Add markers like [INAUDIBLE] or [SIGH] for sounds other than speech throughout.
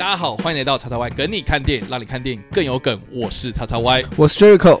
大家好，欢迎来到叉叉 Y 梗你看电影，让你看电影更有梗。我是叉叉 Y，我是 Jericho。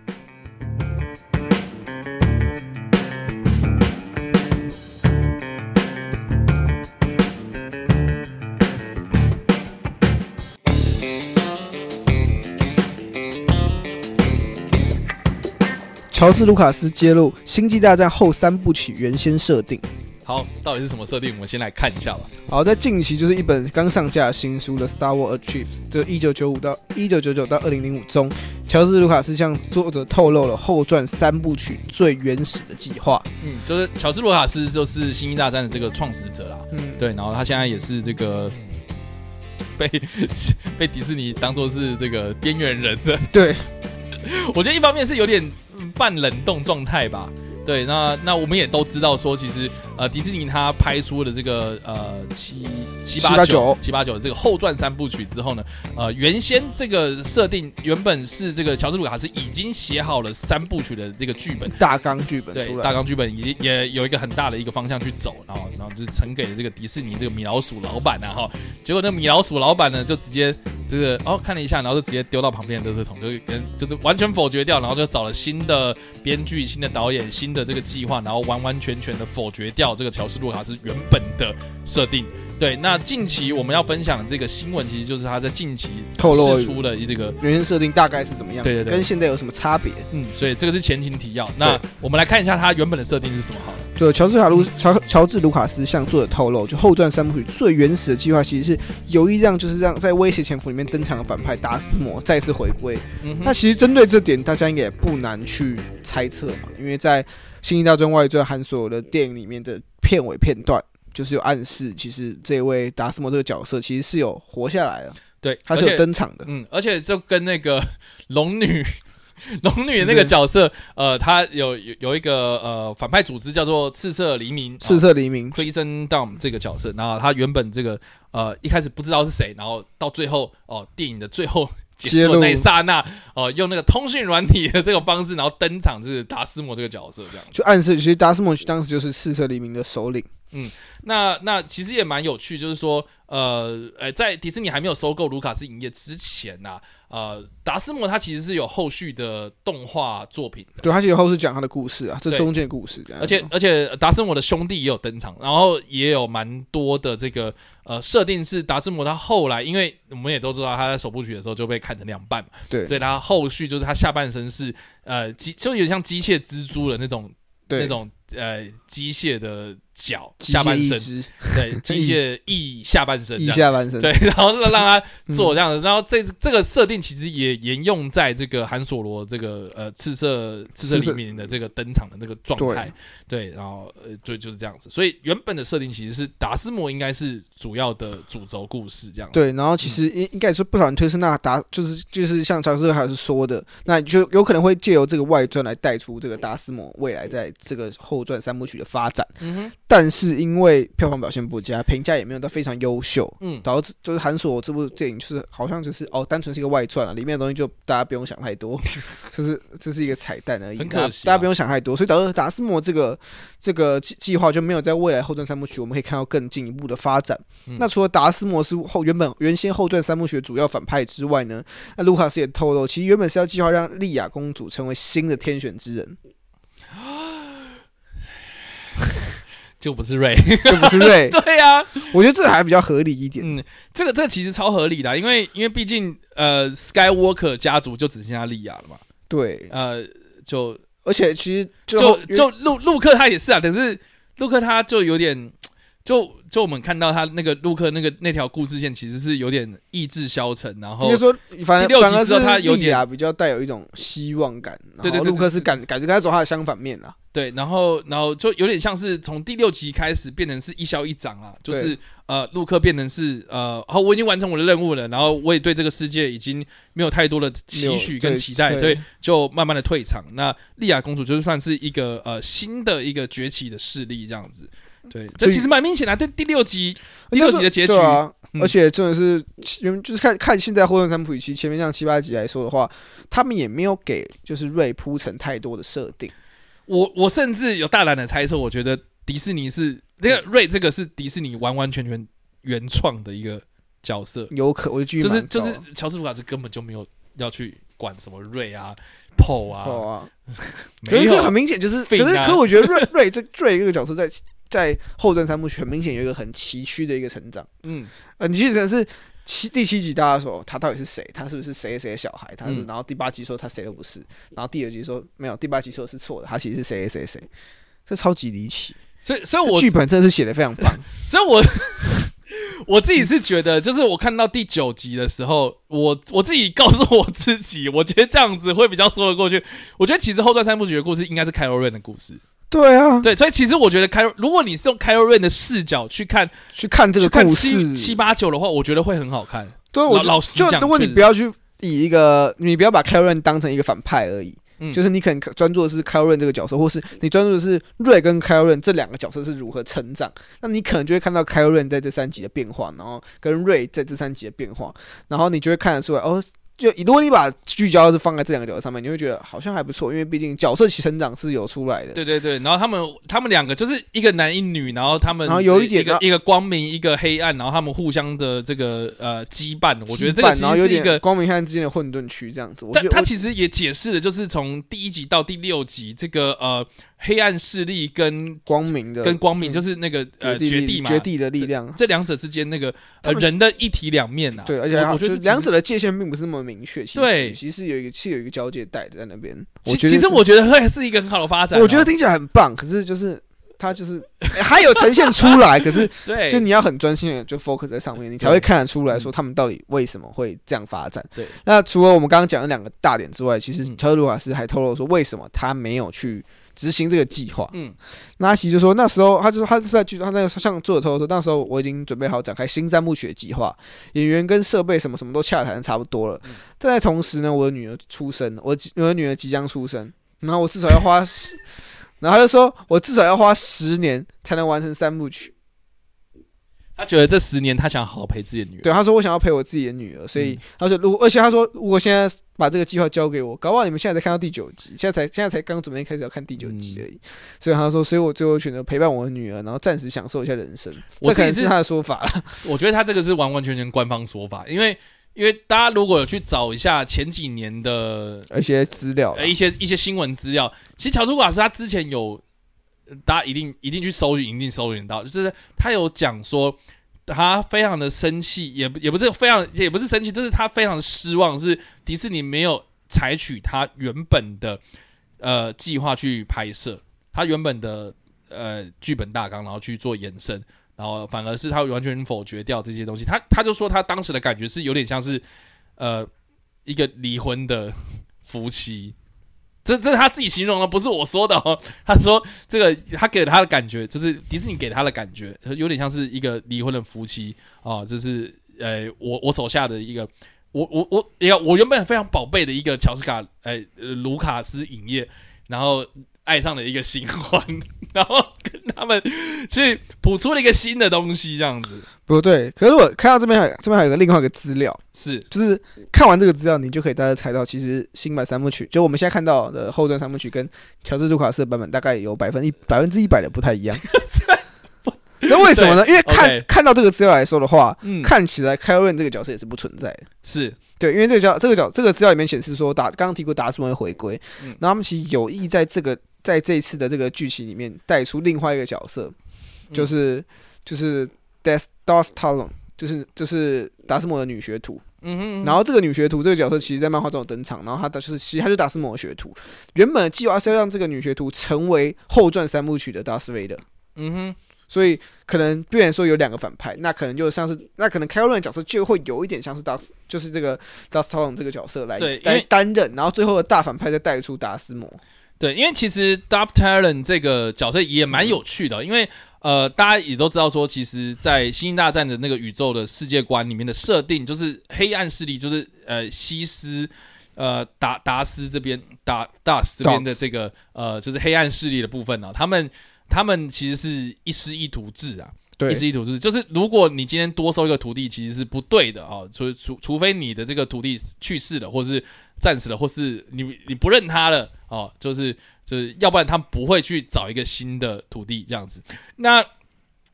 乔治·卢卡斯揭露《星际大战》后三部曲原先设定。好，到底是什么设定？我们先来看一下吧。好，在近期就是一本刚上架的新书的《Star Wars Archives》，这一九九五到一九九九到二零零五中，乔治·卢卡斯向作者透露了后传三部曲最原始的计划。嗯，就是乔治·卢卡斯就是《星际大战》的这个创始者啦。嗯，对，然后他现在也是这个被 [LAUGHS] 被迪士尼当做是这个边缘人的。对，[LAUGHS] 我觉得一方面是有点半冷冻状态吧。对，那那我们也都知道说，其实呃，迪士尼他拍出了这个呃七七八九七八九这个后传三部曲之后呢，呃，原先这个设定原本是这个乔治卢卡斯已经写好了三部曲的这个剧本大纲剧本，对，大纲剧本已经也有一个很大的一个方向去走，然后然后就是呈给了这个迪士尼这个米老鼠老板啊哈，结果那米老鼠老板呢就直接这个哦看了一下，然后就直接丢到旁边的垃圾桶，就跟就是完全否决掉，然后就找了新的编剧、新的导演、新。的这个计划，然后完完全全的否决掉这个乔斯·卢卡斯原本的设定。对，那近期我们要分享的这个新闻，其实就是他在近期透露出的这个原先设定大概是怎么样，对对对，跟现在有什么差别？嗯，所以这个是前情提要。那我们来看一下他原本的设定是什么好了。就乔治·卡卢乔乔治·卢卡斯向作者透露，就后传三部曲最原始的计划，其实是有意让就是让在威胁潜伏里面登场的反派达斯摩再次回归。嗯，那其实针对这点，大家应该也不难去猜测嘛，因为在《星际大战外传》和所有的电影里面的片尾片段。就是有暗示，其实这位达斯摩这个角色其实是有活下来了，对，他是有登场的，嗯，而且就跟那个龙女，[LAUGHS] 龙女那个角色，呃，她有有有一个呃反派组织叫做赤色黎明，赤色黎明，Prison Dom 这个角色，然后她原本这个呃一开始不知道是谁，然后到最后哦电影的最后。[LAUGHS] 结束那一刹那，哦，用那个通讯软体的这个方式，然后登场就是达斯摩这个角色，这样就暗示其实达斯摩当时就是四色黎明的首领。嗯，那那其实也蛮有趣，就是说，呃，呃，在迪士尼还没有收购卢卡斯影业之前呐。呃，达斯摩他其实是有后续的动画作品的，对他其实后续讲他的故事啊，这中间故事，而且而且达斯摩的兄弟也有登场，然后也有蛮多的这个呃设定是达斯摩他后来，因为我们也都知道他在首部曲的时候就被砍成两半嘛，对，所以他后续就是他下半身是呃机，就有点像机械蜘蛛的那种那种呃机械的。脚下半身，对机械翼下半身，[LAUGHS] 翼下半身，对，然后让他做这样子，然后这这个设定其实也沿用在这个韩索罗这个呃赤色赤色里面的这个登场的那个状态，对，然后呃对就是这样子，所以原本的设定其实是达斯摩应该是主要的主轴故事这样，对，然后其实应应该是不少人推测那达就是就是像乔治还是说的，那就有可能会借由这个外传来带出这个达斯摩未来在这个后传三部曲的发展，嗯哼。但是因为票房表现不佳，评价也没有到非常优秀，嗯，导致就是《韩索》这部电影就是好像就是哦，单纯是一个外传啊，里面的东西就大家不用想太多，[LAUGHS] 就是这是一个彩蛋而已，大家不用想太多，所以导致达斯摩这个这个计计划就没有在未来后传三部曲我们可以看到更进一步的发展。那除了达斯摩是后原本原先后传三部曲的主要反派之外呢，那卢卡斯也透露，其实原本是要计划让莉亚公主成为新的天选之人。就不是瑞，[LAUGHS] 就不是瑞。[LAUGHS] 对呀，我觉得这还比较合理一点。嗯，这个这个其实超合理的，因为因为毕竟呃，Skywalker 家族就只剩下莉亚了嘛。对，呃，就而且其实就就陆陆克他也是啊，但是陆克他就有点就就我们看到他那个陆克那个那条故事线，其实是有点意志消沉，然后说，反正六而是之后他有点比较带有一种希望感，然对对对后卢克是感感觉跟他走他的相反面啊。对，然后然后就有点像是从第六集开始变成是一消一长啊，就是呃，陆克变成是呃，好，我已经完成我的任务了，然后我也对这个世界已经没有太多的期许跟期待，所以就慢慢的退场。那莉亚公主就是算是一个呃新的一个崛起的势力这样子。对，这其实蛮明显的、啊。第第六集第六集的结局啊，嗯而且真的是原就是看看现在后段三部曲期前面像七八集来说的话，他们也没有给就是瑞铺成太多的设定。我我甚至有大胆的猜测，我觉得迪士尼是这个瑞这个是迪士尼完完全全原创的一个角色，有可我就继续就是就是乔治卢卡斯根本就没有要去管什么瑞啊、PO 啊，哦 [LAUGHS] 啊，可没有是很明显就是，可 Finn 是啊可我觉得瑞 [LAUGHS] 瑞这瑞这个角色在在后传三部曲很明显有一个很崎岖的一个成长。嗯，呃，你记得是七第七集大家说他到底是谁？他是不是谁谁的小孩？他是，嗯然后第八集说他谁都不是，然后第二集说没有，第八集说是错的，他其实是谁谁谁谁，这超级离奇。所以所以我剧本真的是写的非常棒，[LAUGHS] 所以我我自己是觉得，就是我看到第九集的时候，我我自己告诉我自己，我觉得这样子会比较说得过去。我觉得其实后传三部曲的故事应该是凯罗瑞的故事，对啊，对，所以其实我觉得凯，如果你是用凯罗瑞的视角去看去看这个看故七事，七八九的话，我觉得会很好看。对，我老老实讲就如果你不要去以一个，你不要把 Karen 当成一个反派而已，嗯。就是你可能专注的是 Karen 这个角色，或是你专注的是瑞跟 Karen 这两个角色是如何成长，那你可能就会看到 Karen 在这三集的变化，然后跟瑞在这三集的变化，然后你就会看得出来，哦。就如果你把聚焦是放在这两个角色上面，你会觉得好像还不错，因为毕竟角色其成长是有出来的。对对对，然后他们他们两个就是一个男一女，然后他们然后有一点啊一个一个光明，一个黑暗，然后他们互相的这个呃羁绊，我觉得这个其实是一个光明黑暗之间的混沌区这样子。我但他其实也解释了，就是从第一集到第六集，这个呃黑暗势力跟光明的跟光明，嗯就是那个呃绝绝地嘛，绝地的力量。这两者之间那个呃人的一体两面呐、啊。对，而且我觉得。两者的界限并不是那么明确。其实对其实有一个是有一个交界带在那边。其我觉得其实我觉得会是一个很好的发展哦、我觉得听起来很棒，可是就是它就是欸还有呈现出来，可是 [LAUGHS] 对，就你要很专心的就 focus 在上面，你才会看得出来说他们到底为什么会这样发展。对，那除了我们刚刚讲的两个大点之外，其实嗯乔治卢卡斯还透露说为什么他没有去执行这个计划。嗯那阿奇就说那时候他就说他是在剧，他那个像作者偷偷说，那时候我已经准备好展开新三部曲的计划，演员跟设备什么什么都洽谈的差不多了。嗯但在同时呢，我的女儿出生了，我我的女儿即将出生，然后我至少要花十，然后他就说我至少要花十年才能完成三部曲。他觉得这十年他想好好陪自己的女儿。对，他说我想要陪我自己的女儿，所以嗯他说如果而且他说如果现在把这个计划交给我，搞不好你们现在才看到第九集，现在才现在才刚准备开始要看第九集嗯而已。所以他说，所以我最后选择陪伴我的女儿，然后暂时享受一下人生。这可能是他的说法了。我觉得他这个是完完全全官方说法，因为因为大家如果有去找一下前几年的一些资料呃一些一些新闻资料，其实乔治·瓦斯他之前有，呃大家一定一定去搜寻，一定搜寻到，就是他有讲说他非常的生气，也也不是非常也不是生气，就是他非常的失望，是迪士尼没有采取他原本的呃计划去拍摄，他原本的呃剧本大纲，然后去做延伸。然后反而是他完全否决掉这些东西，他他就说他当时的感觉是有点像是，呃，一个离婚的夫妻，这这是他自己形容的，不是我说的哦。他说这个他给了他的感觉，就是迪士尼给他的感觉，有点像是一个离婚的夫妻啊，就是呃，我我手下的一个，我我我一个我原本非常宝贝的一个乔斯卡，呃，卢卡斯影业，然后爱上了一个新欢，[LAUGHS] 然后跟他们去谱出了一个新的东西，这样子不对，可是我看到这边还这边还有个另外一个资料，是就是看完这个资料，你就可以大家猜到，其实新版三部曲，就我们现在看到的后传三部曲，跟乔治·卢卡斯的版本大概有百分一百分之一百的不太一样。[LAUGHS] 那为什么呢？因为看看到这个资料来说的话，嗯看起来凯文这个角色也是不存在的。是对，因为这个角这个角这个资料里面显示说达刚刚提过达斯文回归，嗯然后他们其实有意在这个在这一次的这个剧情里面带出另外一个角色，嗯就是就是 Death Dos Talon，就是就是达斯摩的女学徒。嗯哼，然后这个女学徒这个角色其实，在漫画中有登场，然后她的就是其实她就是达斯摩的学徒。原本的计划是要让这个女学徒成为后传三部曲的达斯维德，嗯哼，所以可能虽然说有两个反派，那可能就像是那可能 Kylo Ren 的角色就会有一点像是 Dust，就是这个 Dust Talon 这个角色来来担任，然后最后的大反派再带出达斯摩。对，因为其实 Dust Talon 这个角色也蛮有趣的，因为呃大家也都知道说，其实，在星际大战的那个宇宙的世界观里面的设定，就是黑暗势力，就是呃西斯。呃，达达斯这边，达达斯这边的这个呃，就是黑暗势力的部分呢，他们他们其实是一师一徒制啊，一师一徒制，就是如果你今天多收一个徒弟，其实是不对的啊，除除除非你的这个徒弟去世了，或是战死了，或是你你不认他了哦，就是就是要不然他不会去找一个新的徒弟这样子，那。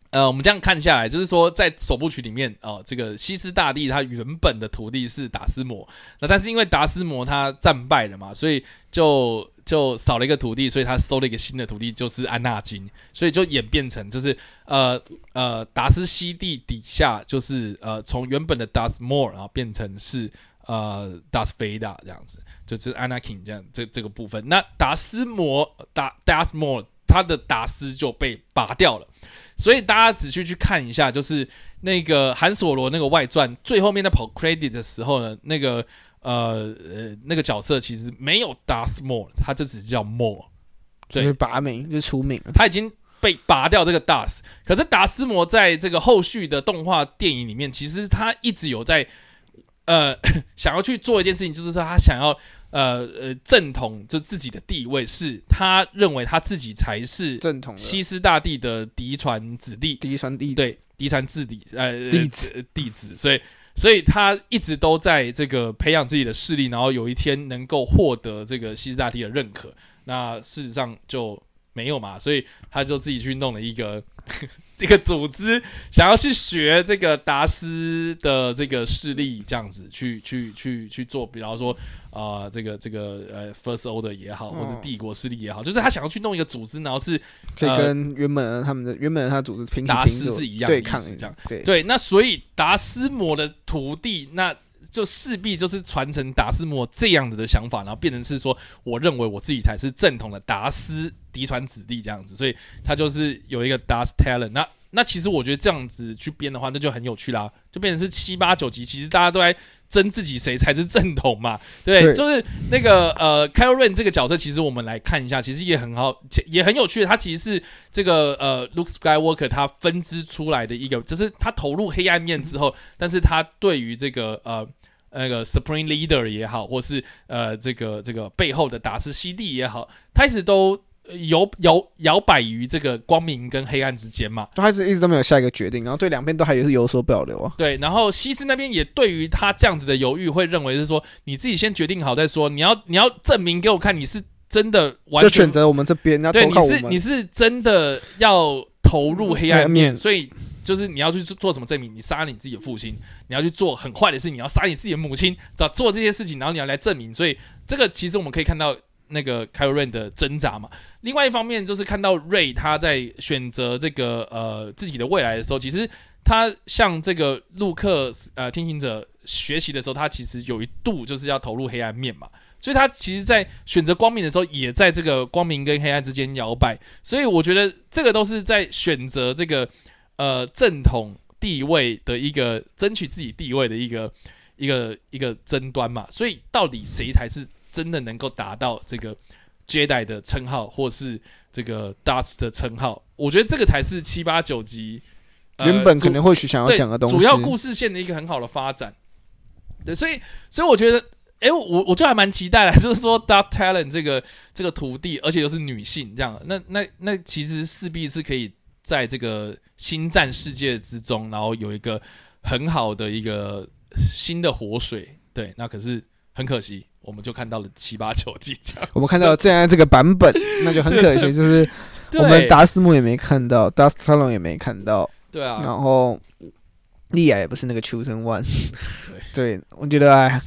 呃，我们这样看下来，就是说，在首部曲里面，哦，这个西斯大帝他原本的徒弟是达斯摩，那但是因为达斯摩他战败了嘛，所以就就少了一个徒弟，所以他收了一个新的徒弟，就是安纳金，所以就演变成就是呃呃达斯西地底下就是呃从原本的达斯摩然后变成是呃达斯菲达这样子，就是安纳金这样这这个部分，那达斯摩达达斯摩他的达斯就被拔掉了。所以大家仔细去看一下，就是那个韩索罗那个外传最后面在跑 credit 的时候呢，那个呃呃那个角色其实没有 Darth Maul，他这只叫 Maul，对，拔名就出名了。他已经被拔掉这个 Darth，可是达斯摩在这个后续的动画电影里面，其实他一直有在呃 [LAUGHS] 想要去做一件事情，就是说他想要。呃呃，正统就自己的地位是他认为他自己才是正统西斯大帝的嫡传子弟，嫡传弟对嫡传子弟呃弟子弟子，所以所以他一直都在这个培养自己的势力，然后有一天能够获得这个西斯大帝的认可。那事实上就没有嘛，所以他就自己去弄了一个。[LAUGHS] 这个组织想要去学这个达斯的这个势力，这样子去去去去做，比方说啊，这个这个呃，First Order 也好，或是帝国势力也好，就是他想要去弄一个组织，然后是可以跟原本他们的原本他组织平达斯是一样对抗这样。对对，那所以达斯摩的徒弟，那就势必就是传承达斯莫这样子的想法，然后变成是说，我认为我自己才是正统的达斯。嫡传子弟这样子，所以他就是有一个 Dust Talent。那那其实我觉得这样子去编的话，那就很有趣啦，就变成是七八九集，其实大家都在争自己谁才是正统嘛。对，就是那个呃 c a r o l i n 这个角色，其实我们来看一下，其实也很好，也很有趣。他其实是这个呃 Luke Skywalker 他分支出来的一个，就是他投入黑暗面之后，但是他对于这个呃那个 Supreme Leader 也好，或是呃这个这个背后的达斯西蒂也好，他一直都。摇摇摇摆于这个光明跟黑暗之间嘛，就他是一直都没有下一个决定，然后对两边都还是有所保留啊。对，然后西斯那边也对于他这样子的犹豫，会认为是说你自己先决定好再说，你要你要证明给我看你是真的完全选择我们这边，要投靠我们。你是你是真的要投入黑暗面，所以就是你要去做什么证明？你杀了你自己的父亲，你要去做很坏的事，你要杀你自己的母亲，做这些事情，然后你要来证明。所以这个其实我们可以看到。那个凯瑞的挣扎嘛，另外一方面就是看到瑞他在选择这个呃自己的未来的时候，其实他向这个陆克呃听行者学习的时候，他其实有一度就是要投入黑暗面嘛，所以他其实，在选择光明的时候，也在这个光明跟黑暗之间摇摆，所以我觉得这个都是在选择这个呃正统地位的一个争取自己地位的一个一个一个争端嘛，所以到底谁才是？真的能够达到这个 Jedi 的称号，或是这个 Darth 的称号，我觉得这个才是七八九集原本可能或许想要讲的东西，主要故事线的一个很好的发展。对，所以所以我觉得，哎，我我就还蛮期待的，[LAUGHS] 就是说 Darth Talent 这个这个徒弟，而且又是女性，这样，那那那其实势必是可以在这个星战世界之中，然后有一个很好的一个新的活水。对，那可是很可惜。我们就看到了七八九集这样，我们看到这样这个版本，那就很可惜，就是我们达斯姆也没看到，达斯特隆也没看到，对啊，然后利亚也不是那个秋生万，对，对我觉得哎，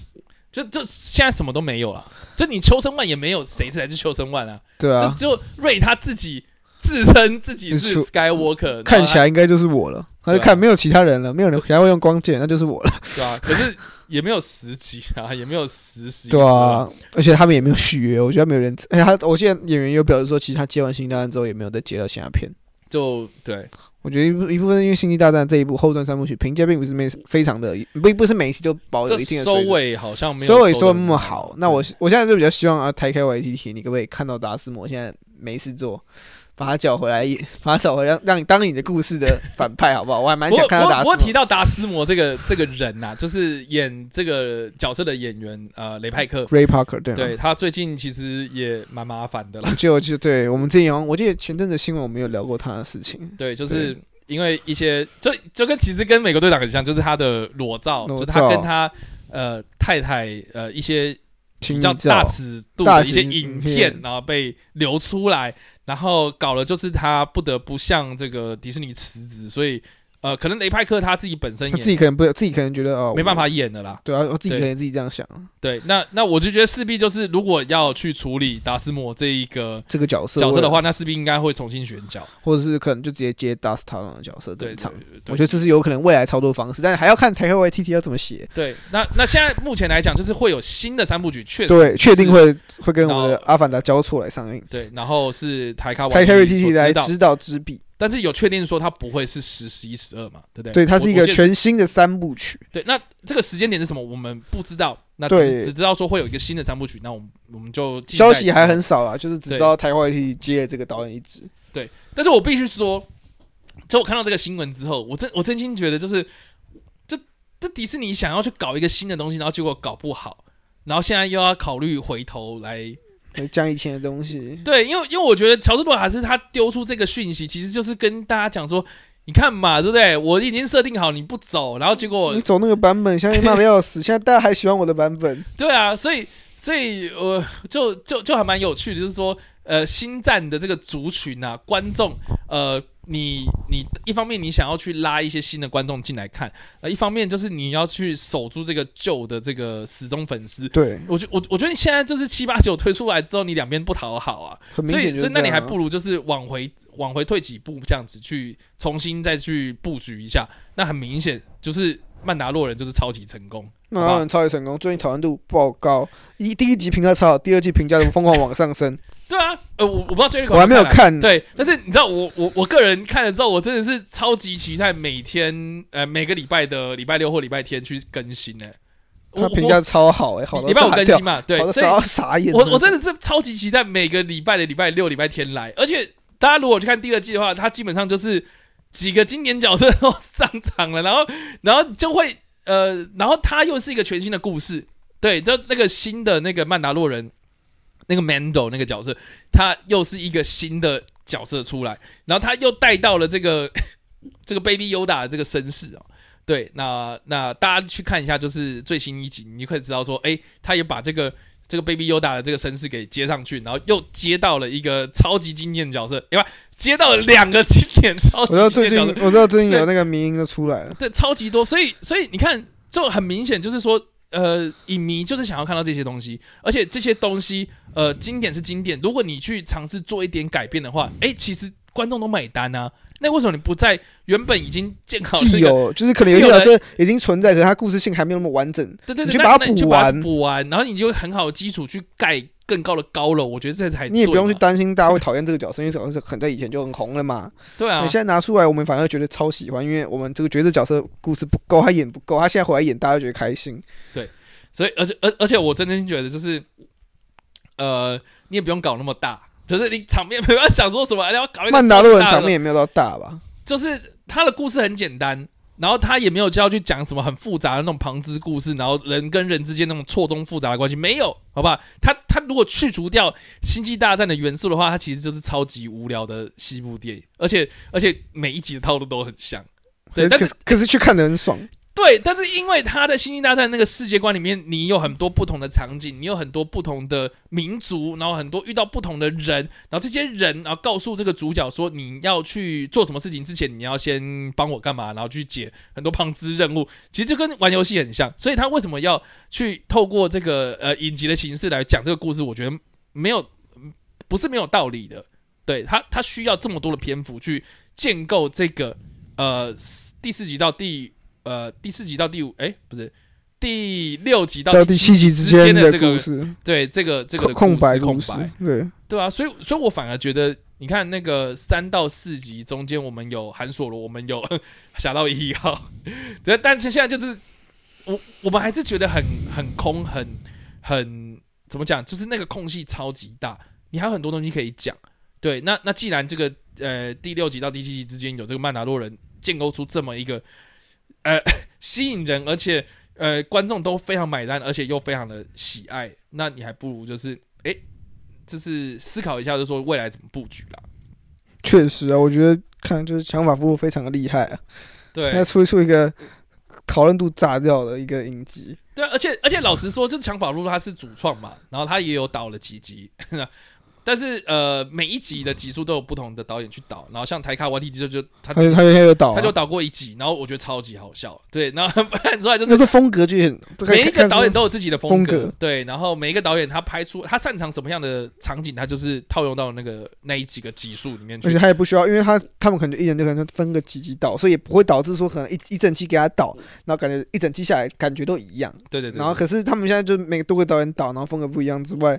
就就现在什么都没有了，就你秋生万也没有，谁才是秋生万啊？对啊，就只有瑞他自己自称自己是 Skywalker，看起来应该就是我了，他就看没有其他人了，没有人还会用光剑，那就是我了，[LAUGHS] 对啊，可是。也没有十集啊，[LAUGHS] 也没有实习。对啊，而且他们也没有续约，我觉得没有人。而且他，我现在演员有表示说，其实他接完《星际大战》之后也没有再接到其他片。就对，我觉得一部一部分因为《星际大战》这一部后段三部曲评价并不是没非常的，不不是每一期都保有一定的收尾好像没有收尾说那么好。那我我现在就比较希望啊，台开 YTT，你可不可以看到达斯摩现在没事做，把他叫回来演，[LAUGHS] 把他找回来，让让你当你的故事的反派，[LAUGHS] 好不好？我还蛮想看到达斯摩不过。提到达斯摩这个这个人呐、就是演这个角色的演员呃雷派克，Ray Parker 对吗对他最近其实也蛮麻烦的啦。[LAUGHS] 就就对我们之前我记得前阵子新闻我们有聊过他的事情，对，就是因为一些就就跟其实跟美国队长很像，就是他的裸照，裸就是他跟他呃太太呃一些比较大，尺度的一些影片，然后被流出来，然后搞了就是他不得不向这个迪士尼辞职，所以呃，可能雷派克他自己本身也他自己可能不自己可能觉得哦没办，法演的啦。对啊，我自己可能自己这样想，对，那那我就觉得势必就是如果要去处理达斯摩这一个这个角色角色的话，那势必应该会重新选角。或者是可能就直接接 Dust t a l 的角色对登场。我觉得这是有可能未来操作方式，但是还要看台开 YTT 要怎么写。对，那那现在目前来讲，就是会有新的三部曲，确实对，确定会会跟我们的《阿凡达》交错来上映，对，然后是台卡台开所 YTT 来指导指导执笔。但是有确定说它不会是十、十一、十二嘛，对不对？对，它是一个全新的三部曲。对。那这个时间点是什么？我们不知道。那对只只知道说会有一个新的三部曲，那我们我们就消息还很少啦，就是只知道台开 YTT 接这个导演一职。对但是我必须说，在我看到这个新闻之后，我真我真心觉得就是，这这迪士尼想要去搞一个新的东西，然后结果搞不好，然后现在又要考虑回头，来讲以前的东西，[LAUGHS] 对，因为因为我觉得乔治罗还是他丢出这个讯息，其实就是跟大家讲说。你看嘛，对不对？我已经设定好你不走，然后结果你走那个版本，相信骂的要死，[LAUGHS] 现在大家还喜欢我的版本。对啊，所以所以呃，就就就还蛮有趣的，就是说，呃，星战的这个族群啊，观众，呃，你你一方面你想要去拉一些新的观众进来看，呃，一方面就是你要去守住这个旧的这个死忠粉丝。对，我觉我我觉得你现在就是七八九推出来之后，你两边不讨好啊，所以所以那。你还不如就是往回往回退几步，这样子去重新再去布局一下。那很明显就是曼达洛人就是超级成功，那他们超级成功，最近讨论度爆高，一第一集评价超好，第二季评价疯狂往上升。对啊，呃，我我不知道这一我还没有看对，但是你知道我我我个人看了之后，我真的是超级期待每天呃每个礼拜的礼拜六或礼拜天去更新呢、我他评价超好哎，好礼拜五更新嘛，对好，的所以傻到傻眼。我我真的是超级期待每个礼拜的礼拜六、礼拜天来，而且大家如果去看第二季的话，它基本上就是几个经典角色都上场了，然后然后就会呃，然后它又是一个全新的故事，对，就那个新的那个曼达洛人。那个 Mando 那个角色，他又是一个新的角色出来，然后他又带到了这个这个 Baby Yoda 的这个身世哦。对，那那大家去看一下，就是最新一集，你就可以知道说，哎，他也把这个这个 Baby Yoda 的这个身世给接上去，然后又接到了一个超级经典角色，另外接到了两个经典超级我知道最近我知道最近有那个迷音都出来了，对，超级多，所以所以你看，就很明显就是说，呃，影迷就是想要看到这些东西，而且这些东西，呃，经典是经典，如果你去尝试做一点改变的话，哎，其实观众都买单啊。那为什么你不在原本已经建好那个？既有就是可能有些角色已经存在，可是它故事性还没有那么完整。对对对，你去把它补完补完，然后你就有很好的基础去盖更高的高楼。我觉得这才你也不用去担心大家会讨厌这个角色，因为这个角色很在以前就很红了嘛。[LAUGHS] 对啊你，现在拿出来，我们反而觉得超喜欢，因为我们这个角色角色故事不够，他演不够，他现在回来演，大家觉得开心。对所以而且而而且我真心觉得就是，呃，你也不用搞那么大，就是你场面不要想说什么，哎要搞一个曼达洛人场面也没有到大吧？就是他的故事很简单，然后他也没有就要去讲什么很复杂的那种旁支故事，然后人跟人之间那种错综复杂的关系没有，好吧？他他如果去除掉星际大战的元素的话，它其实就是超级无聊的西部电影，而且而且每一集的套路都很像。对，但是可是去看的很爽。对，但是因为他在《星际大战》那个世界观里面，你有很多不同的场景，你有很多不同的民族，然后很多遇到不同的人，然后这些人，然后告诉这个主角说，你要去做什么事情之前，你要先帮我干嘛，然后去解很多旁支任务，其实就跟玩游戏很像。所以他为什么要去透过这个呃影集的形式来讲这个故事？我觉得没有不是没有道理的。对他，他需要这么多的篇幅去建构这个呃第四集到第呃第四集到第五哎不是第六集到到第第七集之间间的这个对这个这个的空白空白对，对啊，所以所以我反而觉得你看那个三到四集中间，我们有韩索罗，我们有 [LAUGHS] 侠盗一号，对，但是现在就是我我们还是觉得很很空，很很怎么讲，就是那个空隙超级大，你还有很多东西可以讲。对，那那既然这个呃第六集到第七集之间有这个曼达洛人建构出这么一个呃 [LAUGHS] 吸引人，而且呃观众都非常买单，而且又非常的喜爱，那你还不如就是哎，就是思考一下，就说未来怎么布局啦。确实啊，我觉得看就是想法夫妇非常的厉害啊，对，那出出一个讨论度炸掉的一个影集。对，而且而且老实说，就是强法夫妇他是主创嘛，然后他也有导了几集。但是呃，每一集的集数都有不同的导演去导，然后像台卡瓦蒂就就他他他就导，他就导过一集，然后我觉得超级好笑，对，然后看出来就是那个风格就很每一个导演都有自己的风格，对，然后每一个导演他拍出他擅长什么样的场景，他就是套用到那个那一几个集数里面去，而且他也不需要，因为他他们可能一人就可能分个几集导，所以也不会导致说可能一一整期给他导，然后感觉一整期下来感觉都一样，对对对，然后可是他们现在就每个多个导演导，然后风格不一样之外。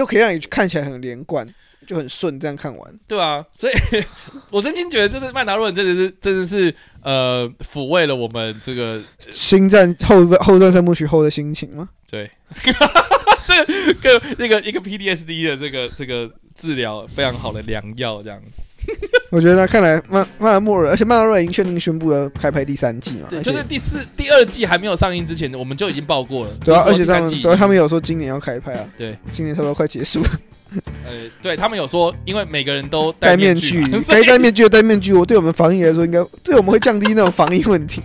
又可以让你看起来很连贯，就很顺，这样看完。对啊，所以 [LAUGHS] 我真心觉得，就是曼达洛人真的是真的是呃抚慰了我们这个星战后后段三部曲后的心情吗？对，[LAUGHS] 这个那个一个 PDSD 的这个这个治疗非常好的良药，这样。我觉得看来曼曼达莫尔，而且曼达洛已经确定宣布了开拍第三季嘛？对，就是第四、第二季还没有上映之前，我们就已经报过了。对啊，而且他们，对，他们有说今年要开拍啊。对，今年差不多快结束了。呃，对他们有说，因为每个人都戴面具，该戴面具的戴面具。我对我们防疫来说，应该对我们会降低那种防疫问题。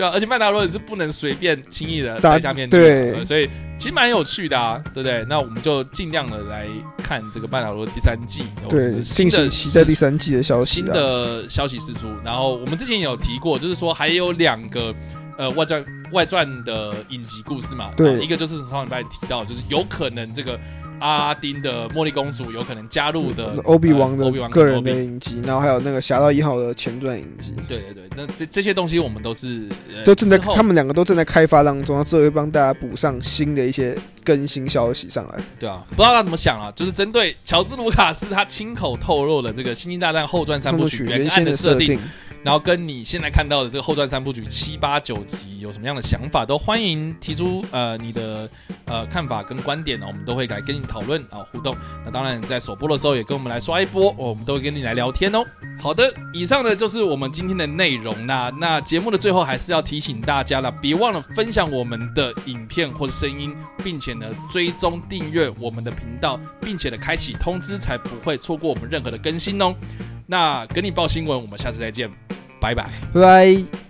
对啊，而且曼达洛人是不能随便轻易的戴下面具，对，所以其实蛮有趣的啊，对不对？那我们就尽量的来看这个曼达洛第三季，对，新的期待第三季的消息，新的消息释出。然后我们之前也有提过，就是说还有两个呃外传外传的影集故事嘛，对，一个就是上礼拜提到，就是有可能这个。阿拉丁的茉莉公主有可能加入的欧比王的个人的影集，然后还有那个侠盗一号的前传影集。对对对，那这这些东西我们都是都正在，他们两个都正在开发当中，之后会帮大家补上新的一些更新消息上来。对啊，不知道他怎么想啊？就是针对乔治卢卡斯他亲口透露的这个《星际大战后传三部曲》原案的设定。然后跟你现在看到的这个后传三部曲七八九集有什么样的想法，都欢迎提出呃你的呃看法跟观点呢，我们都会来跟你讨论啊互动。那当然在首播的时候也跟我们来刷一波，我们都会跟你来聊天哦。好的，以上呢就是我们今天的内容啦。那节目的最后还是要提醒大家了，别忘了分享我们的影片或者声音，并且呢追踪订阅我们的频道，并且呢开启通知，才不会错过我们任何的更新哦。那跟你报新闻，我们下次再见，拜拜，拜拜。